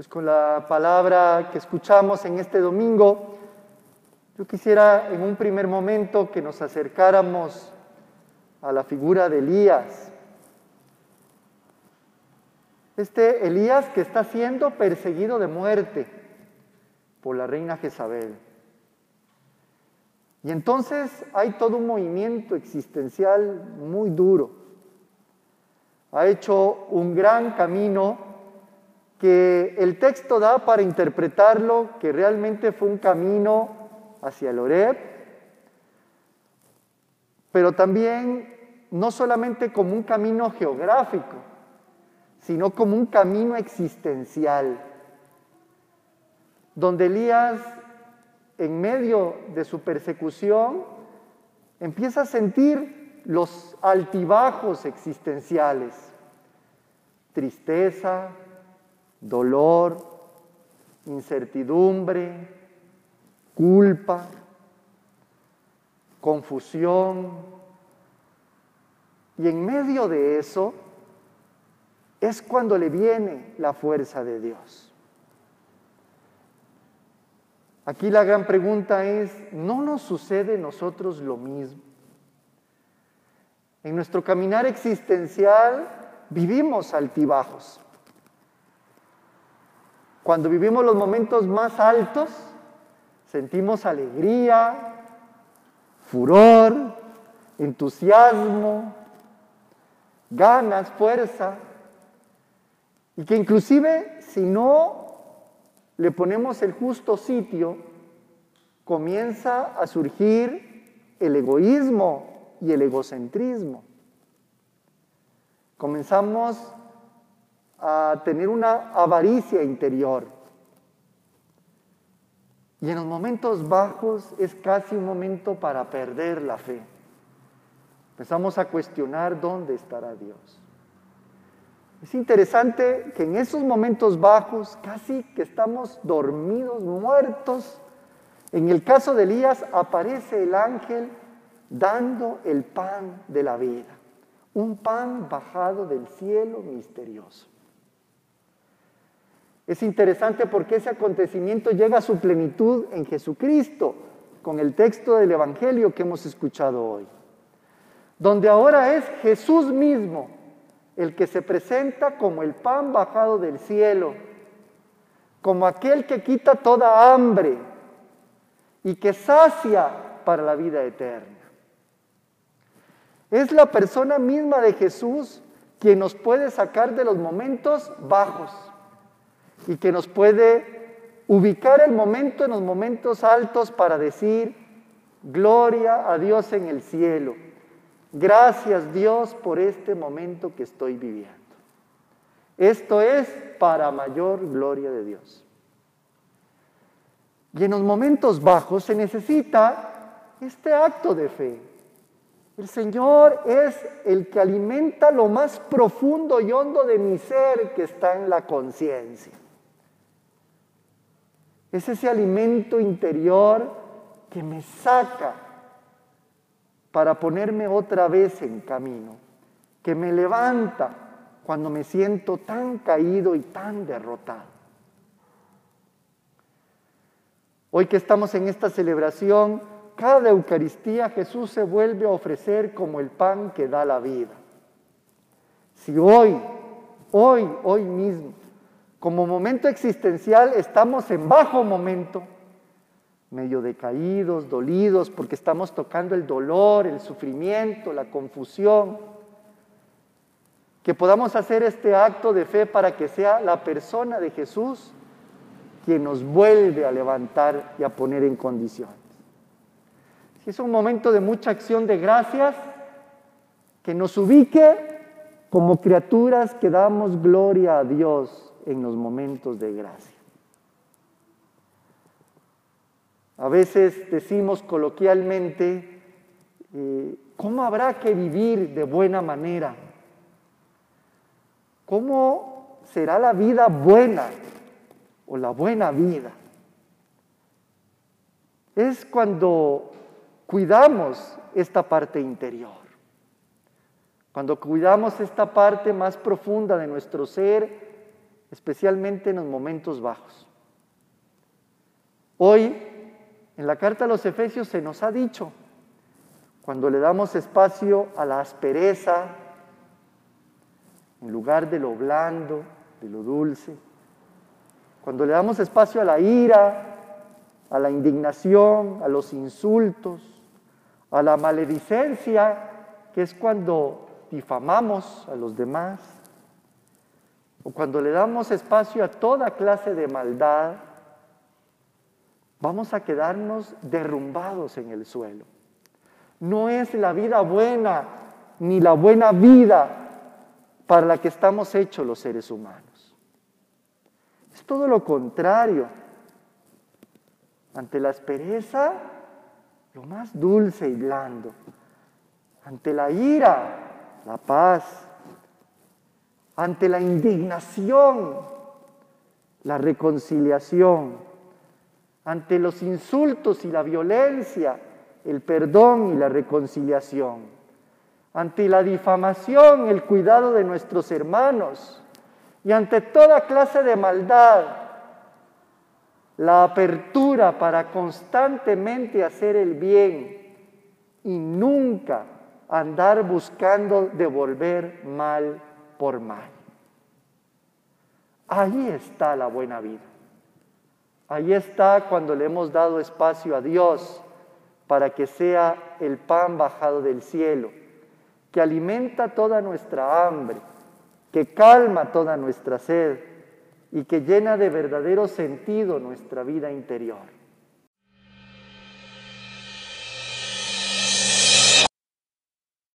Pues con la palabra que escuchamos en este domingo, yo quisiera en un primer momento que nos acercáramos a la figura de Elías. Este Elías que está siendo perseguido de muerte por la reina Jezabel. Y entonces hay todo un movimiento existencial muy duro. Ha hecho un gran camino que el texto da para interpretarlo que realmente fue un camino hacia el Oreb, pero también no solamente como un camino geográfico, sino como un camino existencial, donde Elías, en medio de su persecución, empieza a sentir los altibajos existenciales, tristeza, dolor, incertidumbre, culpa, confusión. Y en medio de eso es cuando le viene la fuerza de Dios. Aquí la gran pregunta es, ¿no nos sucede a nosotros lo mismo? En nuestro caminar existencial vivimos altibajos. Cuando vivimos los momentos más altos, sentimos alegría, furor, entusiasmo, ganas, fuerza, y que inclusive si no le ponemos el justo sitio, comienza a surgir el egoísmo y el egocentrismo. Comenzamos a tener una avaricia interior. Y en los momentos bajos es casi un momento para perder la fe. Empezamos a cuestionar dónde estará Dios. Es interesante que en esos momentos bajos, casi que estamos dormidos, muertos, en el caso de Elías aparece el ángel dando el pan de la vida, un pan bajado del cielo misterioso. Es interesante porque ese acontecimiento llega a su plenitud en Jesucristo, con el texto del Evangelio que hemos escuchado hoy, donde ahora es Jesús mismo el que se presenta como el pan bajado del cielo, como aquel que quita toda hambre y que sacia para la vida eterna. Es la persona misma de Jesús quien nos puede sacar de los momentos bajos y que nos puede ubicar el momento en los momentos altos para decir, gloria a Dios en el cielo. Gracias Dios por este momento que estoy viviendo. Esto es para mayor gloria de Dios. Y en los momentos bajos se necesita este acto de fe. El Señor es el que alimenta lo más profundo y hondo de mi ser que está en la conciencia. Es ese alimento interior que me saca para ponerme otra vez en camino, que me levanta cuando me siento tan caído y tan derrotado. Hoy que estamos en esta celebración, cada Eucaristía Jesús se vuelve a ofrecer como el pan que da la vida. Si hoy, hoy, hoy mismo, como momento existencial estamos en bajo momento, medio decaídos, dolidos, porque estamos tocando el dolor, el sufrimiento, la confusión. Que podamos hacer este acto de fe para que sea la persona de Jesús quien nos vuelve a levantar y a poner en condiciones. Si es un momento de mucha acción de gracias, que nos ubique como criaturas que damos gloria a Dios en los momentos de gracia. A veces decimos coloquialmente, eh, ¿cómo habrá que vivir de buena manera? ¿Cómo será la vida buena o la buena vida? Es cuando cuidamos esta parte interior, cuando cuidamos esta parte más profunda de nuestro ser especialmente en los momentos bajos. Hoy, en la carta a los Efesios se nos ha dicho, cuando le damos espacio a la aspereza, en lugar de lo blando, de lo dulce, cuando le damos espacio a la ira, a la indignación, a los insultos, a la maledicencia, que es cuando difamamos a los demás, o cuando le damos espacio a toda clase de maldad, vamos a quedarnos derrumbados en el suelo. No es la vida buena ni la buena vida para la que estamos hechos los seres humanos. Es todo lo contrario. Ante la aspereza, lo más dulce y blando. Ante la ira, la paz. Ante la indignación, la reconciliación. Ante los insultos y la violencia, el perdón y la reconciliación. Ante la difamación, el cuidado de nuestros hermanos. Y ante toda clase de maldad, la apertura para constantemente hacer el bien y nunca andar buscando devolver mal por mal. Ahí está la buena vida. Ahí está cuando le hemos dado espacio a Dios para que sea el pan bajado del cielo, que alimenta toda nuestra hambre, que calma toda nuestra sed y que llena de verdadero sentido nuestra vida interior.